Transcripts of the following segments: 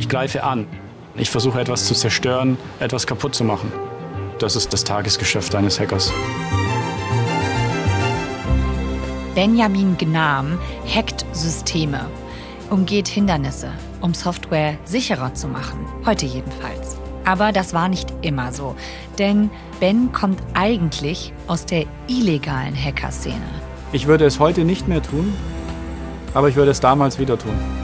Ich greife an. Ich versuche etwas zu zerstören, etwas kaputt zu machen. Das ist das Tagesgeschäft eines Hackers. Benjamin Gnam hackt Systeme, umgeht Hindernisse, um Software sicherer zu machen. Heute jedenfalls. Aber das war nicht immer so, denn Ben kommt eigentlich aus der illegalen Hacker-Szene. Ich würde es heute nicht mehr tun, aber ich würde es damals wieder tun.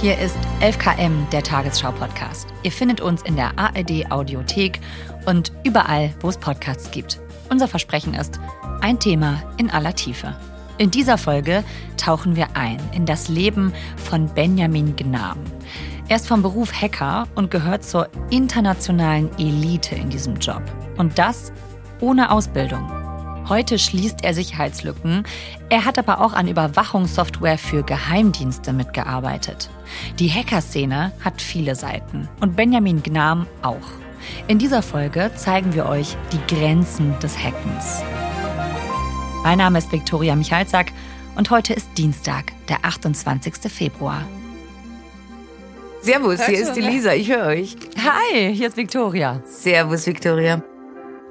Hier ist 11KM, der Tagesschau-Podcast. Ihr findet uns in der ARD-Audiothek und überall, wo es Podcasts gibt. Unser Versprechen ist, ein Thema in aller Tiefe. In dieser Folge tauchen wir ein in das Leben von Benjamin Gnam. Er ist vom Beruf Hacker und gehört zur internationalen Elite in diesem Job. Und das ohne Ausbildung. Heute schließt er Sicherheitslücken. Er hat aber auch an Überwachungssoftware für Geheimdienste mitgearbeitet. Die Hackerszene hat viele Seiten und Benjamin Gnam auch. In dieser Folge zeigen wir euch die Grenzen des Hackens. Mein Name ist Viktoria Michalzack und heute ist Dienstag, der 28. Februar. Servus, hier ist die Lisa, ich höre euch. Hi, hier ist Viktoria. Servus, Viktoria.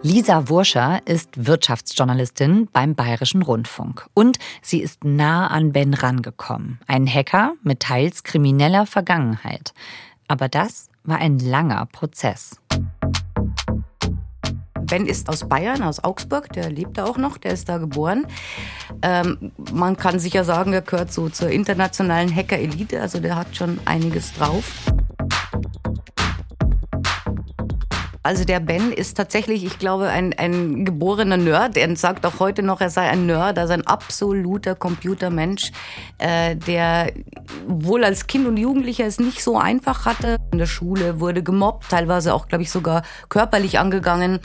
Lisa Wurscher ist Wirtschaftsjournalistin beim Bayerischen Rundfunk und sie ist nah an Ben rangekommen, ein Hacker mit teils krimineller Vergangenheit. Aber das war ein langer Prozess. Ben ist aus Bayern, aus Augsburg, der lebt da auch noch, der ist da geboren. Ähm, man kann sicher sagen, er gehört so zur internationalen Hacker-Elite, also der hat schon einiges drauf. Also der Ben ist tatsächlich, ich glaube, ein, ein geborener Nerd. Er sagt auch heute noch, er sei ein Nerd, also ein absoluter Computermensch, äh, der wohl als Kind und Jugendlicher es nicht so einfach hatte. In der Schule wurde gemobbt, teilweise auch, glaube ich, sogar körperlich angegangen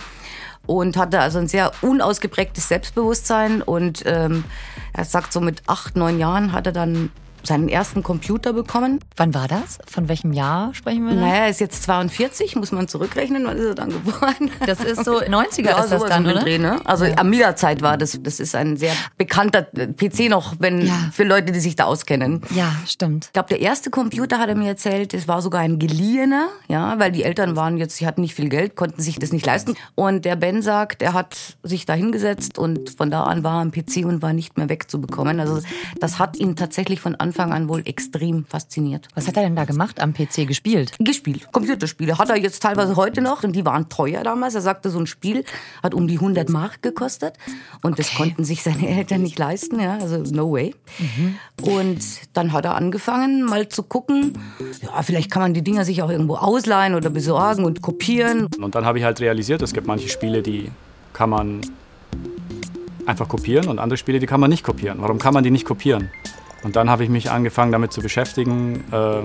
und hatte also ein sehr unausgeprägtes Selbstbewusstsein und ähm, er sagt so mit acht, neun Jahren hat er dann seinen ersten Computer bekommen. Wann war das? Von welchem Jahr sprechen wir? Da? Naja, er ist jetzt 42, muss man zurückrechnen, wann ist er dann geboren? Das ist so 90er ja, ist das dann, oder? Dreh, ne? Also ja. Amiga-Zeit war das. Das ist ein sehr bekannter PC noch, wenn ja. für Leute, die sich da auskennen. Ja, stimmt. Ich glaube, der erste Computer hat er mir erzählt, das war sogar ein geliehener, ja, weil die Eltern waren jetzt, sie hatten nicht viel Geld, konnten sich das nicht leisten. Und der Ben sagt, er hat sich da hingesetzt und von da an war er am PC und war nicht mehr wegzubekommen. Also das hat ihn tatsächlich von Anfang Anfang an wohl extrem fasziniert. Was hat er denn da gemacht am PC gespielt? Gespielt, Computerspiele. Hat er jetzt teilweise heute noch und die waren teuer damals. Er sagte, so ein Spiel hat um die 100 Mark gekostet und okay. das konnten sich seine Eltern nicht leisten, ja, also no way. Mhm. Und dann hat er angefangen mal zu gucken, ja, vielleicht kann man die Dinger sich auch irgendwo ausleihen oder besorgen und kopieren. Und dann habe ich halt realisiert, es gibt manche Spiele, die kann man einfach kopieren und andere Spiele, die kann man nicht kopieren. Warum kann man die nicht kopieren? Und dann habe ich mich angefangen damit zu beschäftigen, äh,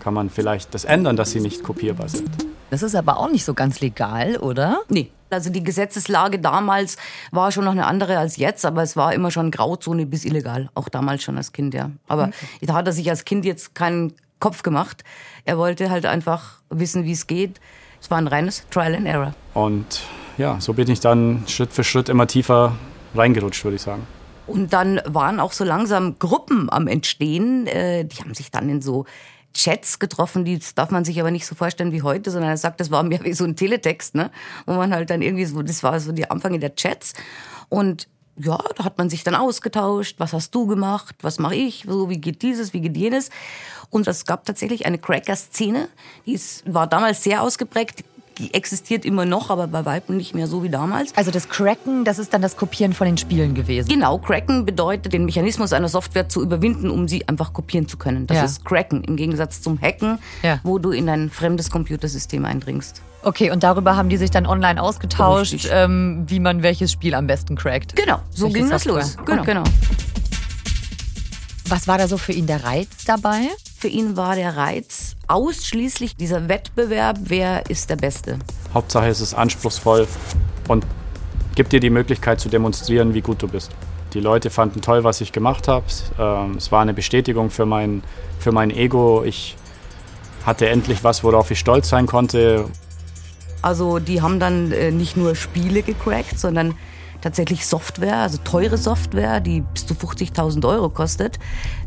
kann man vielleicht das ändern, dass sie nicht kopierbar sind. Das ist aber auch nicht so ganz legal, oder? Nee. Also die Gesetzeslage damals war schon noch eine andere als jetzt, aber es war immer schon Grauzone bis illegal, auch damals schon als Kind, ja. Aber okay. da hat er sich als Kind jetzt keinen Kopf gemacht. Er wollte halt einfach wissen, wie es geht. Es war ein reines Trial and Error. Und ja, so bin ich dann Schritt für Schritt immer tiefer reingerutscht, würde ich sagen. Und dann waren auch so langsam Gruppen am Entstehen. Äh, die haben sich dann in so Chats getroffen, die darf man sich aber nicht so vorstellen wie heute, sondern er sagt, das war mehr wie so ein Teletext, ne? Wo man halt dann irgendwie so, das war so die Anfänge der Chats. Und ja, da hat man sich dann ausgetauscht, was hast du gemacht, was mache ich, so wie geht dieses, wie geht jenes. Und es gab tatsächlich eine Cracker-Szene, die ist, war damals sehr ausgeprägt die existiert immer noch, aber bei Weitem nicht mehr so wie damals. Also das Cracken, das ist dann das Kopieren von den Spielen gewesen. Genau, Cracken bedeutet, den Mechanismus einer Software zu überwinden, um sie einfach kopieren zu können. Das ja. ist Cracken im Gegensatz zum Hacken, ja. wo du in ein fremdes Computersystem eindringst. Okay, und darüber haben die sich dann online ausgetauscht, ähm, wie man welches Spiel am besten crackt. Genau, so Welche ging Software. das los. Genau. genau. Was war da so für ihn der Reiz dabei? Für ihn war der Reiz ausschließlich dieser Wettbewerb, wer ist der Beste. Hauptsache es ist anspruchsvoll und gibt dir die Möglichkeit zu demonstrieren, wie gut du bist. Die Leute fanden toll, was ich gemacht habe. Ähm, es war eine Bestätigung für mein, für mein Ego. Ich hatte endlich was, worauf ich stolz sein konnte. Also die haben dann äh, nicht nur Spiele gecrackt, sondern tatsächlich Software, also teure Software, die bis zu 50.000 Euro kostet.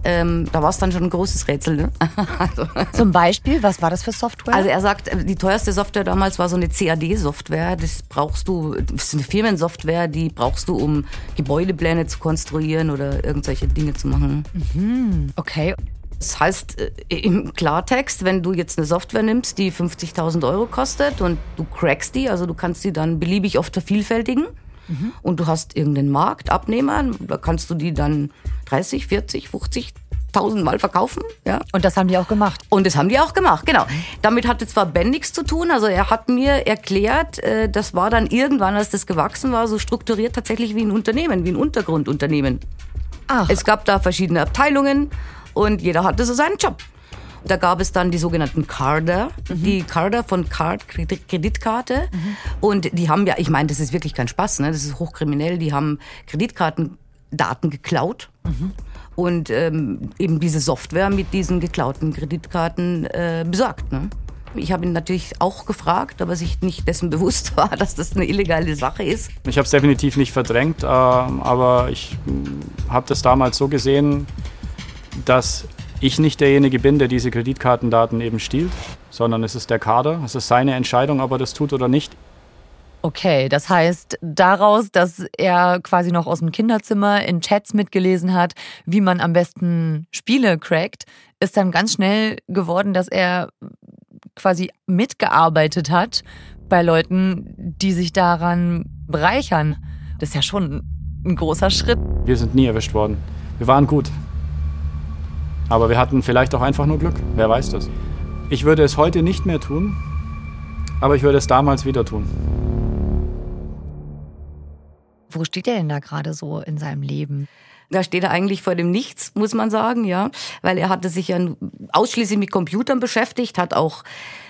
Ähm, da war es dann schon ein großes Rätsel. Ne? also, Zum Beispiel, was war das für Software? Also er sagt, die teuerste Software damals war so eine CAD-Software. Das brauchst du, das ist eine Firmensoftware, die brauchst du, um Gebäudepläne zu konstruieren oder irgendwelche Dinge zu machen. Mhm, okay. Das heißt äh, im Klartext, wenn du jetzt eine Software nimmst, die 50.000 Euro kostet und du crackst die, also du kannst die dann beliebig oft vervielfältigen mhm. und du hast irgendeinen Marktabnehmer, da kannst du die dann 30, 40, 50 tausendmal verkaufen. Ja. Und das haben die auch gemacht. Und das haben die auch gemacht, genau. Damit hatte zwar Ben nichts zu tun, also er hat mir erklärt, äh, das war dann irgendwann, als das gewachsen war, so strukturiert tatsächlich wie ein Unternehmen, wie ein Untergrundunternehmen. Ach. Es gab da verschiedene Abteilungen und jeder hatte so seinen Job. Da gab es dann die sogenannten Carder, mhm. die Carder von Card, Kreditkarte. Mhm. Und die haben ja, ich meine, das ist wirklich kein Spaß, ne? das ist hochkriminell, die haben Kreditkartendaten geklaut. Mhm. Und ähm, eben diese Software mit diesen geklauten Kreditkarten äh, besorgt. Ne? Ich habe ihn natürlich auch gefragt, aber sich nicht dessen bewusst war, dass das eine illegale Sache ist. Ich habe es definitiv nicht verdrängt, äh, aber ich hm, habe das damals so gesehen, dass ich nicht derjenige bin, der diese Kreditkartendaten eben stiehlt, sondern es ist der Kader. Es ist seine Entscheidung, ob er das tut oder nicht. Okay, das heißt daraus, dass er quasi noch aus dem Kinderzimmer in Chats mitgelesen hat, wie man am besten Spiele crackt, ist dann ganz schnell geworden, dass er quasi mitgearbeitet hat bei Leuten, die sich daran bereichern. Das ist ja schon ein großer Schritt. Wir sind nie erwischt worden. Wir waren gut. Aber wir hatten vielleicht auch einfach nur Glück. Wer weiß das. Ich würde es heute nicht mehr tun, aber ich würde es damals wieder tun. Wo steht er denn da gerade so in seinem Leben? Da steht er eigentlich vor dem Nichts, muss man sagen, ja, weil er hatte sich ja ausschließlich mit Computern beschäftigt, hat auch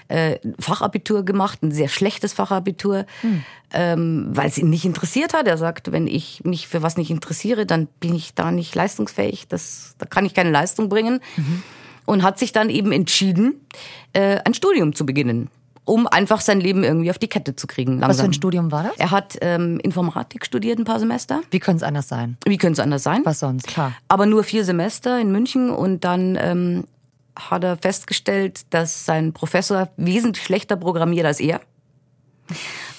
äh, Fachabitur gemacht, ein sehr schlechtes Fachabitur, hm. ähm, weil es ihn nicht interessiert hat. Er sagt, wenn ich mich für was nicht interessiere, dann bin ich da nicht leistungsfähig, das, da kann ich keine Leistung bringen. Mhm. Und hat sich dann eben entschieden, äh, ein Studium zu beginnen um einfach sein Leben irgendwie auf die Kette zu kriegen. Langsam. Was für ein Studium war das? Er hat ähm, Informatik studiert ein paar Semester. Wie könnte es anders sein? Wie könnte es anders sein? Was sonst, klar. Aber nur vier Semester in München und dann ähm, hat er festgestellt, dass sein Professor wesentlich schlechter programmiert als er.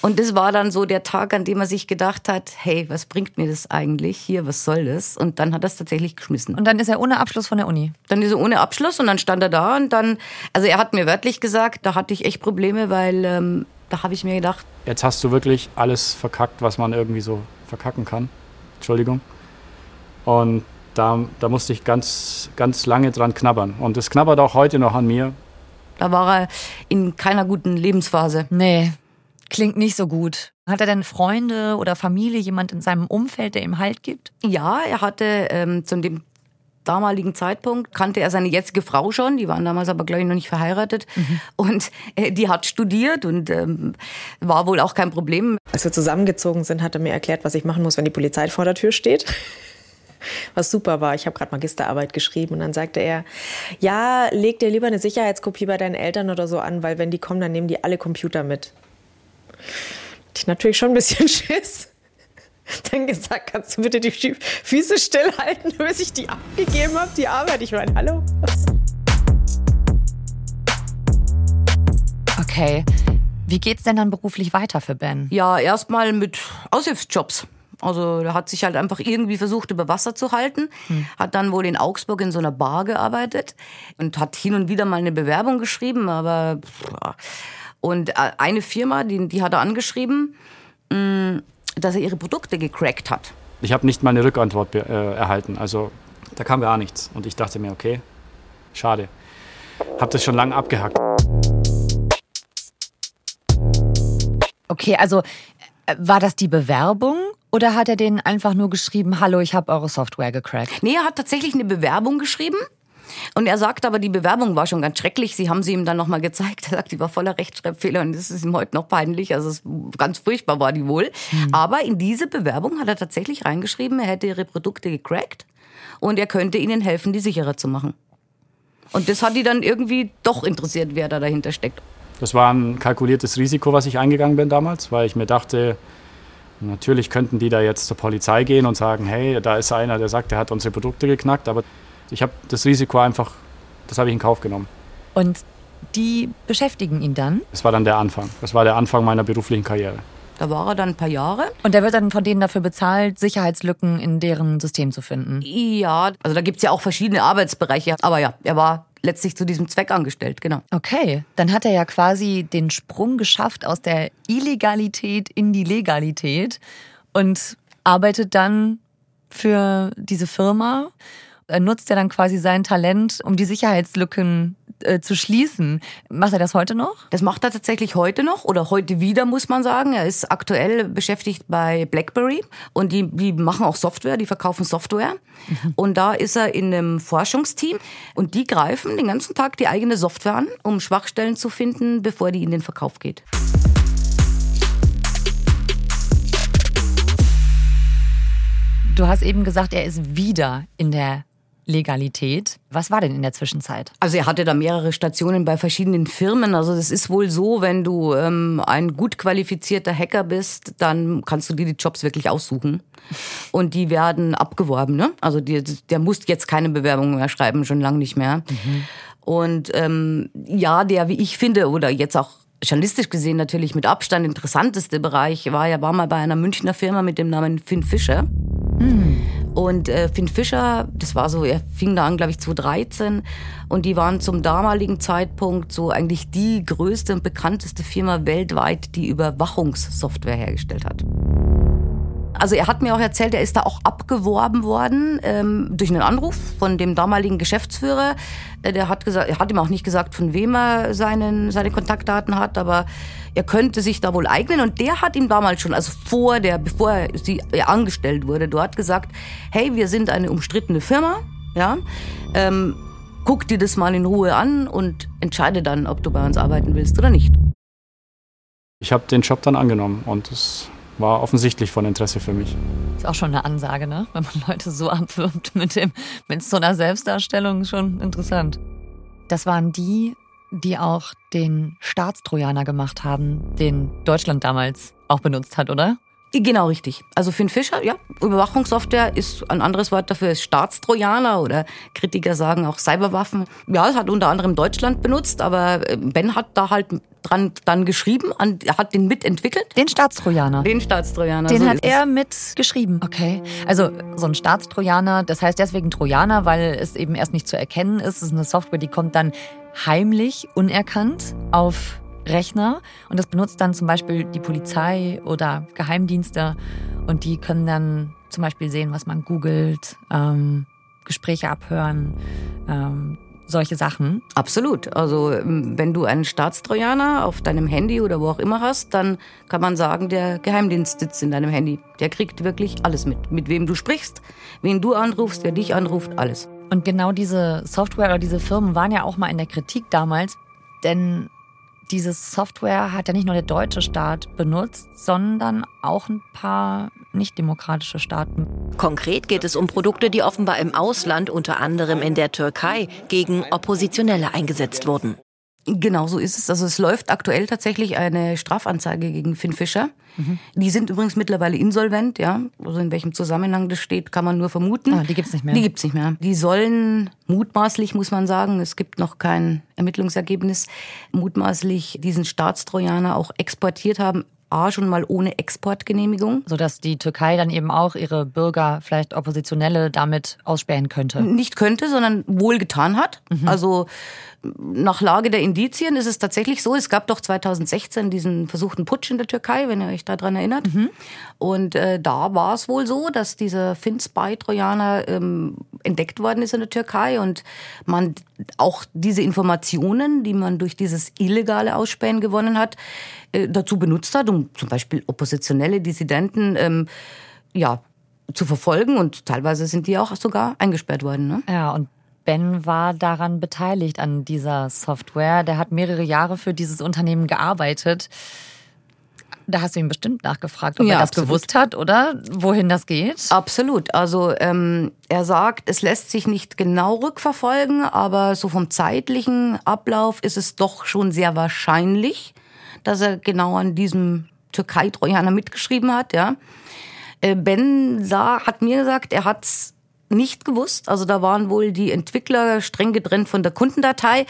Und das war dann so der Tag, an dem er sich gedacht hat, hey, was bringt mir das eigentlich hier, was soll das? Und dann hat er es tatsächlich geschmissen. Und dann ist er ohne Abschluss von der Uni? Dann ist er ohne Abschluss und dann stand er da und dann, also er hat mir wörtlich gesagt, da hatte ich echt Probleme, weil ähm, da habe ich mir gedacht. Jetzt hast du wirklich alles verkackt, was man irgendwie so verkacken kann. Entschuldigung. Und da, da musste ich ganz, ganz lange dran knabbern. Und es knabbert auch heute noch an mir. Da war er in keiner guten Lebensphase. Nee, klingt nicht so gut. Hat er denn Freunde oder Familie, jemand in seinem Umfeld, der ihm Halt gibt? Ja, er hatte ähm, zu dem damaligen Zeitpunkt kannte er seine jetzige Frau schon, die waren damals aber glaube ich noch nicht verheiratet mhm. und äh, die hat studiert und ähm, war wohl auch kein Problem. Als wir zusammengezogen sind, hat er mir erklärt, was ich machen muss, wenn die Polizei vor der Tür steht was super war. Ich habe gerade Magisterarbeit geschrieben und dann sagte er, ja, leg dir lieber eine Sicherheitskopie bei deinen Eltern oder so an, weil wenn die kommen, dann nehmen die alle Computer mit. Hatte ich natürlich schon ein bisschen Schiss. Dann gesagt, kannst du bitte die Füße stillhalten, bis ich die abgegeben habe, die Arbeit. Ich meine, hallo. Okay. Wie geht's denn dann beruflich weiter für Ben? Ja, erstmal mit Aushilfsjobs. Also er hat sich halt einfach irgendwie versucht, über Wasser zu halten. Hm. Hat dann wohl in Augsburg in so einer Bar gearbeitet und hat hin und wieder mal eine Bewerbung geschrieben, aber und äh, eine Firma, die, die hat er angeschrieben, mm, dass er ihre Produkte gecrackt hat. Ich habe nicht mal eine Rückantwort äh, erhalten. Also da kam gar nichts. Und ich dachte mir, okay, schade. Hab das schon lange abgehackt. Okay, also äh, war das die Bewerbung oder hat er denen einfach nur geschrieben, hallo, ich habe eure Software gecrackt? Nee, er hat tatsächlich eine Bewerbung geschrieben. Und er sagt aber, die Bewerbung war schon ganz schrecklich. Sie haben sie ihm dann nochmal gezeigt. Er sagt, die war voller Rechtschreibfehler und das ist ihm heute noch peinlich. Also ganz furchtbar war die wohl. Mhm. Aber in diese Bewerbung hat er tatsächlich reingeschrieben, er hätte ihre Produkte gecrackt und er könnte ihnen helfen, die sicherer zu machen. Und das hat die dann irgendwie doch interessiert, wer da dahinter steckt. Das war ein kalkuliertes Risiko, was ich eingegangen bin damals, weil ich mir dachte, Natürlich könnten die da jetzt zur Polizei gehen und sagen, hey, da ist einer, der sagt, der hat unsere Produkte geknackt, aber ich habe das Risiko einfach, das habe ich in Kauf genommen. Und die beschäftigen ihn dann? Das war dann der Anfang. Das war der Anfang meiner beruflichen Karriere. Da war er dann ein paar Jahre. Und der wird dann von denen dafür bezahlt, Sicherheitslücken in deren System zu finden. Ja, also da gibt's ja auch verschiedene Arbeitsbereiche. Aber ja, er war letztlich zu diesem Zweck angestellt, genau. Okay, dann hat er ja quasi den Sprung geschafft aus der Illegalität in die Legalität und arbeitet dann für diese Firma. Er nutzt ja dann quasi sein Talent, um die Sicherheitslücken äh, zu schließen. Macht er das heute noch? Das macht er tatsächlich heute noch oder heute wieder, muss man sagen. Er ist aktuell beschäftigt bei BlackBerry und die, die machen auch Software, die verkaufen Software. Mhm. Und da ist er in einem Forschungsteam und die greifen den ganzen Tag die eigene Software an, um Schwachstellen zu finden, bevor die in den Verkauf geht. Du hast eben gesagt, er ist wieder in der Legalität. Was war denn in der Zwischenzeit? Also er hatte da mehrere Stationen bei verschiedenen Firmen. Also es ist wohl so, wenn du ähm, ein gut qualifizierter Hacker bist, dann kannst du dir die Jobs wirklich aussuchen. Und die werden abgeworben. Ne? Also die, der muss jetzt keine Bewerbung mehr schreiben, schon lange nicht mehr. Mhm. Und ähm, ja, der, wie ich finde, oder jetzt auch journalistisch gesehen natürlich mit Abstand interessanteste Bereich war ja war mal bei einer Münchner Firma mit dem Namen Finn Fischer. Mhm. Und äh, Finn Fischer, das war so, er fing da an, glaube ich, 2013. Und die waren zum damaligen Zeitpunkt so eigentlich die größte und bekannteste Firma weltweit, die Überwachungssoftware hergestellt hat. Also er hat mir auch erzählt, er ist da auch abgeworben worden ähm, durch einen Anruf von dem damaligen Geschäftsführer. Äh, der hat gesagt, er hat ihm auch nicht gesagt, von wem er seinen, seine Kontaktdaten hat, aber er könnte sich da wohl eignen. Und der hat ihm damals schon, also vor der, bevor er, sie, er angestellt wurde, dort gesagt, hey, wir sind eine umstrittene Firma, ja. Ähm, guck dir das mal in Ruhe an und entscheide dann, ob du bei uns arbeiten willst oder nicht. Ich habe den Job dann angenommen und es war offensichtlich von Interesse für mich. Ist auch schon eine Ansage, ne? Wenn man Leute so abwirbt mit dem, mit so einer Selbstdarstellung, schon interessant. Das waren die, die auch den Staatstrojaner gemacht haben, den Deutschland damals auch benutzt hat, oder? Genau richtig. Also Finn Fischer, ja, Überwachungssoftware ist ein anderes Wort dafür, ist Staatstrojaner oder Kritiker sagen auch Cyberwaffen. Ja, es hat unter anderem Deutschland benutzt, aber äh, Ben hat da halt dran dann geschrieben, er hat den mitentwickelt. Den Staatstrojaner. Den Staatstrojaner. Den so hat er mitgeschrieben. Okay. Also so ein Staatstrojaner, das heißt deswegen Trojaner, weil es eben erst nicht zu erkennen ist. Es ist eine Software, die kommt dann heimlich, unerkannt auf Rechner und das benutzt dann zum Beispiel die Polizei oder Geheimdienste und die können dann zum Beispiel sehen, was man googelt, ähm, Gespräche abhören, ähm, solche Sachen. Absolut. Also ähm, wenn du einen Staatstrojaner auf deinem Handy oder wo auch immer hast, dann kann man sagen, der Geheimdienst sitzt in deinem Handy. Der kriegt wirklich alles mit. Mit wem du sprichst, wen du anrufst, wer dich anruft, alles. Und genau diese Software oder diese Firmen waren ja auch mal in der Kritik damals, denn diese Software hat ja nicht nur der deutsche Staat benutzt, sondern auch ein paar nichtdemokratische Staaten. Konkret geht es um Produkte, die offenbar im Ausland, unter anderem in der Türkei, gegen Oppositionelle eingesetzt wurden. Genau so ist es. Also es läuft aktuell tatsächlich eine Strafanzeige gegen Finn Fischer. Mhm. Die sind übrigens mittlerweile insolvent, ja. Also in welchem Zusammenhang das steht, kann man nur vermuten. Ah, die gibt's nicht mehr. Die gibt's nicht mehr. Die sollen mutmaßlich, muss man sagen, es gibt noch kein Ermittlungsergebnis, mutmaßlich diesen Staatstrojaner auch exportiert haben A schon mal ohne Exportgenehmigung. Sodass die Türkei dann eben auch ihre Bürger, vielleicht Oppositionelle, damit ausspähen könnte. Nicht könnte, sondern wohl getan hat. Mhm. Also nach Lage der Indizien ist es tatsächlich so, es gab doch 2016 diesen versuchten Putsch in der Türkei, wenn ihr euch daran erinnert. Mhm. Und äh, da war es wohl so, dass dieser Finspy-Trojaner ähm, entdeckt worden ist in der Türkei und man auch diese Informationen, die man durch dieses illegale Ausspähen gewonnen hat, äh, dazu benutzt hat, um zum Beispiel oppositionelle Dissidenten ähm, ja, zu verfolgen und teilweise sind die auch sogar eingesperrt worden. Ne? Ja, und Ben war daran beteiligt an dieser Software. Der hat mehrere Jahre für dieses Unternehmen gearbeitet. Da hast du ihn bestimmt nachgefragt, ob ja, er das absolut. gewusst hat, oder? Wohin das geht? Absolut. Also ähm, er sagt, es lässt sich nicht genau rückverfolgen, aber so vom zeitlichen Ablauf ist es doch schon sehr wahrscheinlich, dass er genau an diesem Türkei-Trojaner mitgeschrieben hat, ja. Äh, ben Saar hat mir gesagt, er hat's nicht gewusst. Also da waren wohl die Entwickler streng getrennt von der Kundendatei.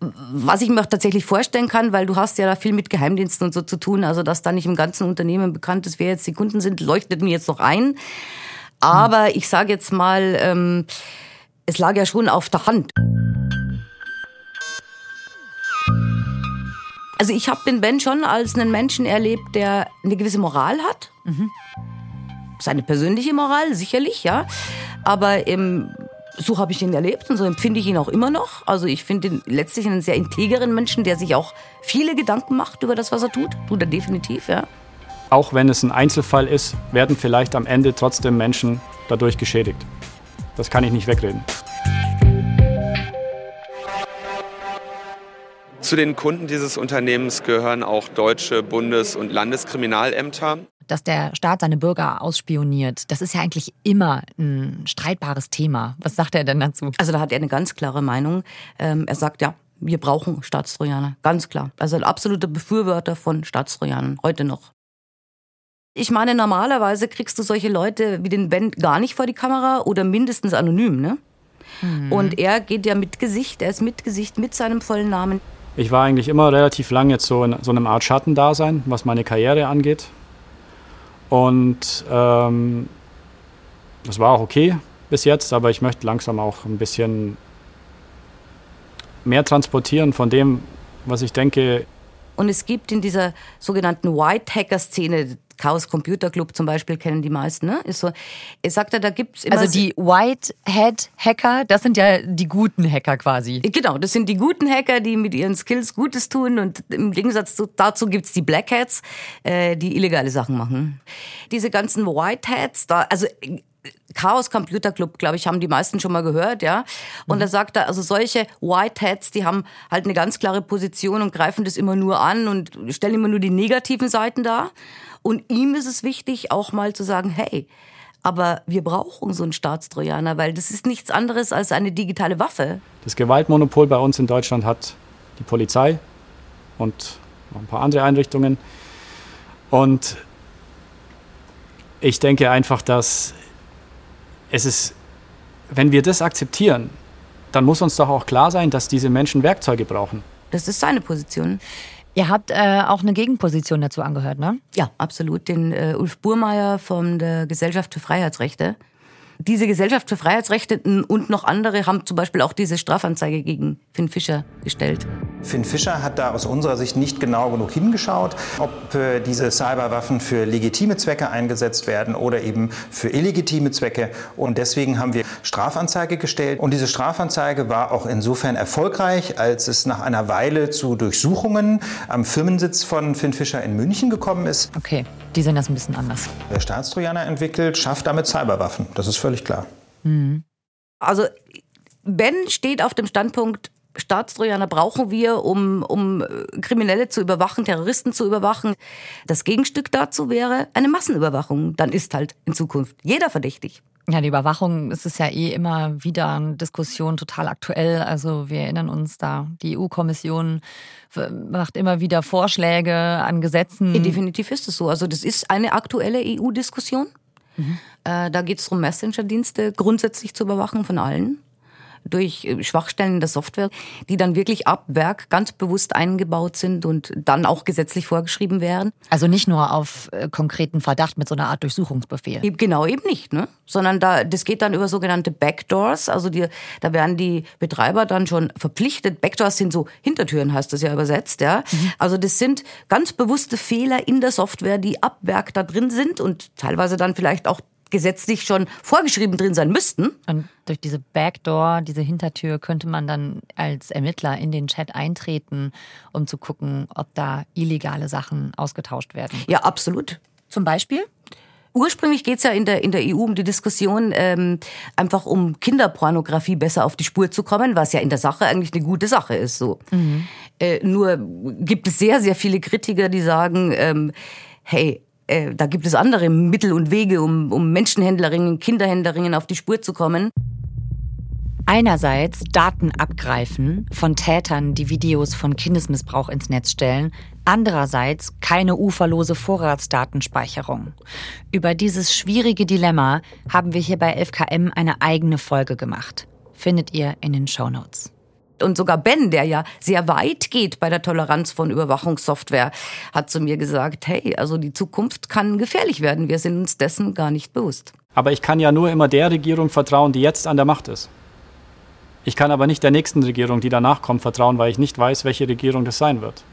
Was ich mir auch tatsächlich vorstellen kann, weil du hast ja da viel mit Geheimdiensten und so zu tun. Also dass da nicht im ganzen Unternehmen bekannt ist, wer jetzt die Kunden sind, leuchtet mir jetzt noch ein. Aber ich sage jetzt mal, ähm, es lag ja schon auf der Hand. Also ich habe den Ben schon als einen Menschen erlebt, der eine gewisse Moral hat. Mhm. Seine persönliche Moral, sicherlich, ja. Aber ähm, so habe ich ihn erlebt und so empfinde ich ihn auch immer noch. Also ich finde ihn letztlich einen sehr integeren Menschen, der sich auch viele Gedanken macht über das, was er tut. Tut er definitiv, ja. Auch wenn es ein Einzelfall ist, werden vielleicht am Ende trotzdem Menschen dadurch geschädigt. Das kann ich nicht wegreden. Zu den Kunden dieses Unternehmens gehören auch deutsche Bundes- und Landeskriminalämter. Dass der Staat seine Bürger ausspioniert, das ist ja eigentlich immer ein streitbares Thema. Was sagt er denn dazu? Also da hat er eine ganz klare Meinung. Ähm, er sagt ja, wir brauchen Staatstrojaner, ganz klar. Also ein absoluter Befürworter von Staatstrojanern, heute noch. Ich meine, normalerweise kriegst du solche Leute wie den Ben gar nicht vor die Kamera oder mindestens anonym, ne? Mhm. Und er geht ja mit Gesicht, er ist mit Gesicht, mit seinem vollen Namen. Ich war eigentlich immer relativ lang jetzt so in so einem Art Schattendasein, was meine Karriere angeht. Und ähm, das war auch okay bis jetzt, aber ich möchte langsam auch ein bisschen mehr transportieren von dem, was ich denke. Und es gibt in dieser sogenannten White Hacker Szene, Chaos Computer Club zum Beispiel kennen die meisten, ne? Ist so, ich sagte, da gibt's immer Also die Whitehead Hacker, das sind ja die guten Hacker quasi. Genau, das sind die guten Hacker, die mit ihren Skills Gutes tun und im Gegensatz dazu gibt's die Black äh, die illegale Sachen machen. Diese ganzen Whiteheads, da, also Chaos Computer Club, glaube ich, haben die meisten schon mal gehört, ja. Und mhm. da sagt er, also solche Whiteheads, die haben halt eine ganz klare Position und greifen das immer nur an und stellen immer nur die negativen Seiten dar. Und ihm ist es wichtig, auch mal zu sagen, hey, aber wir brauchen so einen Staatstrojaner, weil das ist nichts anderes als eine digitale Waffe. Das Gewaltmonopol bei uns in Deutschland hat die Polizei und noch ein paar andere Einrichtungen. Und ich denke einfach, dass es ist, wenn wir das akzeptieren, dann muss uns doch auch klar sein, dass diese Menschen Werkzeuge brauchen. Das ist seine Position. Ihr habt äh, auch eine Gegenposition dazu angehört, ne? Ja, absolut. Den äh, Ulf Burmeier von der Gesellschaft für Freiheitsrechte diese Gesellschaft für Freiheitsrechte und noch andere haben zum Beispiel auch diese Strafanzeige gegen Finn Fischer gestellt. Finn Fischer hat da aus unserer Sicht nicht genau genug hingeschaut, ob äh, diese Cyberwaffen für legitime Zwecke eingesetzt werden oder eben für illegitime Zwecke. Und deswegen haben wir Strafanzeige gestellt. Und diese Strafanzeige war auch insofern erfolgreich, als es nach einer Weile zu Durchsuchungen am Firmensitz von Finn Fischer in München gekommen ist. Okay, die sind das ein bisschen anders. Der Staatstrojaner entwickelt, schafft damit Cyberwaffen. Das ist völlig klar. Mhm. Also Ben steht auf dem Standpunkt, Staatstrojaner brauchen wir, um, um Kriminelle zu überwachen, Terroristen zu überwachen. Das Gegenstück dazu wäre eine Massenüberwachung. Dann ist halt in Zukunft jeder verdächtig. Ja, die Überwachung ist es ja eh immer wieder eine Diskussion total aktuell. Also wir erinnern uns da, die EU-Kommission macht immer wieder Vorschläge an Gesetzen. Definitiv ist es so. Also das ist eine aktuelle EU-Diskussion. Mhm. Äh, da geht es darum, Messenger-Dienste grundsätzlich zu überwachen von allen durch äh, Schwachstellen in der Software, die dann wirklich ab Werk ganz bewusst eingebaut sind und dann auch gesetzlich vorgeschrieben werden. Also nicht nur auf äh, konkreten Verdacht mit so einer Art Durchsuchungsbefehl. Genau, eben nicht, ne? Sondern da, das geht dann über sogenannte Backdoors. Also die, da werden die Betreiber dann schon verpflichtet. Backdoors sind so Hintertüren, heißt das ja übersetzt, ja. Mhm. Also das sind ganz bewusste Fehler in der Software, die ab Werk da drin sind und teilweise dann vielleicht auch gesetzlich schon vorgeschrieben drin sein müssten. Und durch diese Backdoor, diese Hintertür, könnte man dann als Ermittler in den Chat eintreten, um zu gucken, ob da illegale Sachen ausgetauscht werden. Ja, absolut. Zum Beispiel? Ursprünglich geht es ja in der, in der EU um die Diskussion, ähm, einfach um Kinderpornografie besser auf die Spur zu kommen, was ja in der Sache eigentlich eine gute Sache ist. So. Mhm. Äh, nur gibt es sehr, sehr viele Kritiker, die sagen, ähm, hey, äh, da gibt es andere Mittel und Wege, um, um Menschenhändlerinnen, Kinderhändlerinnen auf die Spur zu kommen. Einerseits Daten abgreifen von Tätern, die Videos von Kindesmissbrauch ins Netz stellen, andererseits keine uferlose Vorratsdatenspeicherung. Über dieses schwierige Dilemma haben wir hier bei 11KM eine eigene Folge gemacht. Findet ihr in den Show Notes. Und sogar Ben, der ja sehr weit geht bei der Toleranz von Überwachungssoftware, hat zu mir gesagt, hey, also die Zukunft kann gefährlich werden. Wir sind uns dessen gar nicht bewusst. Aber ich kann ja nur immer der Regierung vertrauen, die jetzt an der Macht ist. Ich kann aber nicht der nächsten Regierung, die danach kommt, vertrauen, weil ich nicht weiß, welche Regierung das sein wird.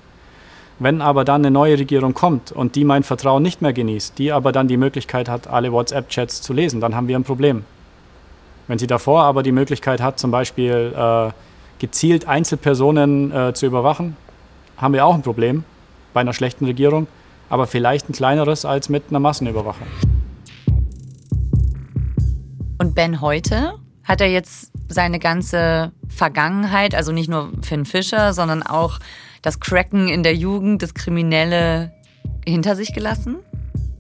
Wenn aber dann eine neue Regierung kommt und die mein Vertrauen nicht mehr genießt, die aber dann die Möglichkeit hat, alle WhatsApp-Chats zu lesen, dann haben wir ein Problem. Wenn sie davor aber die Möglichkeit hat, zum Beispiel äh, gezielt Einzelpersonen äh, zu überwachen, haben wir auch ein Problem bei einer schlechten Regierung, aber vielleicht ein kleineres als mit einer Massenüberwachung. Und Ben heute hat er jetzt seine ganze Vergangenheit, also nicht nur Finn Fischer, sondern auch das Cracken in der Jugend, das Kriminelle hinter sich gelassen?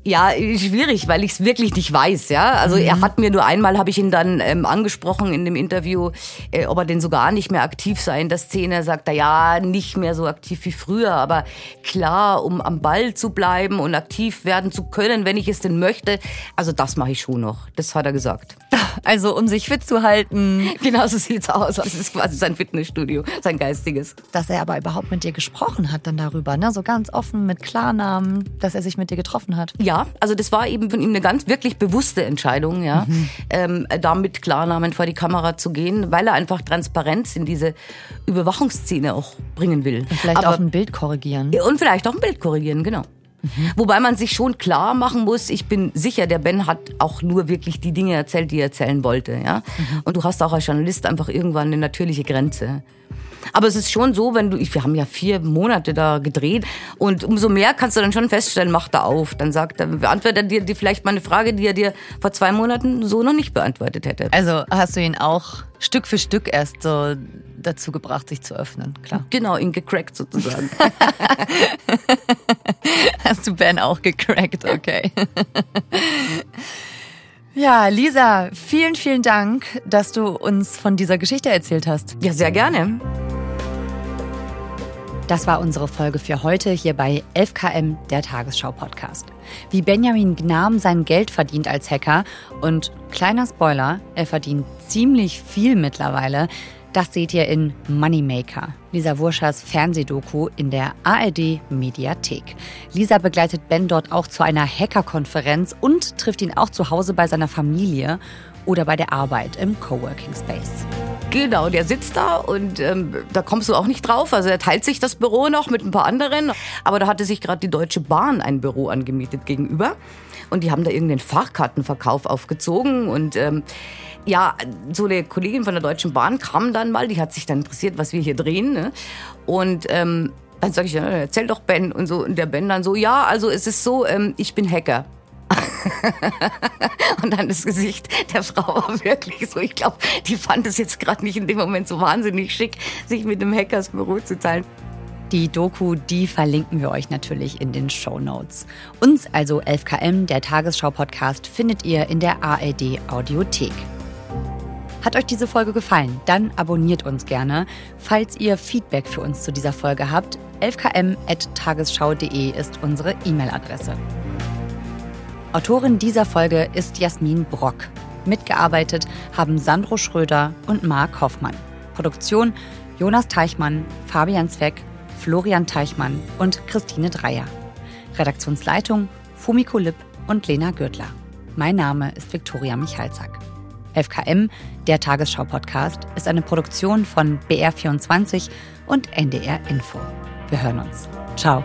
Ja, schwierig, weil ich es wirklich nicht weiß. Ja, also mhm. er hat mir nur einmal habe ich ihn dann ähm, angesprochen in dem Interview, äh, ob er denn so gar nicht mehr aktiv sei in der Szene. Er sagt er ja nicht mehr so aktiv wie früher, aber klar, um am Ball zu bleiben und aktiv werden zu können, wenn ich es denn möchte. Also das mache ich schon noch. Das hat er gesagt. Also um sich fit zu halten. Genau so sieht's aus. Das ist quasi sein Fitnessstudio, sein geistiges. Dass er aber überhaupt mit dir gesprochen hat dann darüber, ne? So ganz offen mit Klarnamen, dass er sich mit dir getroffen hat. Ja, also das war eben von ihm eine ganz wirklich bewusste Entscheidung, ja, mhm. ähm, da mit Klarnamen vor die Kamera zu gehen, weil er einfach Transparenz in diese Überwachungsszene auch bringen will. Und vielleicht aber, auch ein Bild korrigieren. Und vielleicht auch ein Bild korrigieren, genau. Mhm. Wobei man sich schon klar machen muss, ich bin sicher, der Ben hat auch nur wirklich die Dinge erzählt, die er erzählen wollte. Ja? Mhm. Und du hast auch als Journalist einfach irgendwann eine natürliche Grenze. Aber es ist schon so, wenn du, wir haben ja vier Monate da gedreht und umso mehr kannst du dann schon feststellen, macht er auf. Dann sagt er, beantwortet er dir, dir vielleicht mal eine Frage, die er dir vor zwei Monaten so noch nicht beantwortet hätte. Also hast du ihn auch Stück für Stück erst so dazu gebracht, sich zu öffnen, klar. Genau, ihn gecrackt sozusagen. Hast du Ben auch gecrackt, okay. Ja, Lisa, vielen, vielen Dank, dass du uns von dieser Geschichte erzählt hast. Ja, sehr gerne. Das war unsere Folge für heute hier bei 11KM, der Tagesschau-Podcast. Wie Benjamin Gnam sein Geld verdient als Hacker und kleiner Spoiler, er verdient ziemlich viel mittlerweile, das seht ihr in Moneymaker, Lisa Wurschers Fernsehdoku in der ARD Mediathek. Lisa begleitet Ben dort auch zu einer Hackerkonferenz und trifft ihn auch zu Hause bei seiner Familie oder bei der Arbeit im Coworking Space. Genau, der sitzt da und ähm, da kommst du auch nicht drauf. Also er teilt sich das Büro noch mit ein paar anderen. Aber da hatte sich gerade die Deutsche Bahn ein Büro angemietet gegenüber. Und die haben da irgendeinen Fahrkartenverkauf aufgezogen und ähm, ja, so eine Kollegin von der Deutschen Bahn kam dann mal, die hat sich dann interessiert, was wir hier drehen. Ne? Und ähm, dann sage ich, erzähl doch Ben. Und so und der Ben dann so, ja, also es ist so, ähm, ich bin Hacker. und dann das Gesicht der Frau war wirklich so, ich glaube, die fand es jetzt gerade nicht in dem Moment so wahnsinnig schick, sich mit dem Hackers Büro zu teilen. Die Doku, die verlinken wir euch natürlich in den Show Notes. Uns, also 11KM, der Tagesschau-Podcast, findet ihr in der ARD Audiothek. Hat euch diese Folge gefallen? Dann abonniert uns gerne. Falls ihr Feedback für uns zu dieser Folge habt, 11km.tagesschau.de ist unsere E-Mail-Adresse. Autorin dieser Folge ist Jasmin Brock. Mitgearbeitet haben Sandro Schröder und Marc Hoffmann. Produktion Jonas Teichmann, Fabian Zweck, Florian Teichmann und Christine Dreier. Redaktionsleitung Fumiko Lipp und Lena Gürtler. Mein Name ist Viktoria Michalzack. FKM, der Tagesschau-Podcast, ist eine Produktion von BR24 und NDR Info. Wir hören uns. Ciao.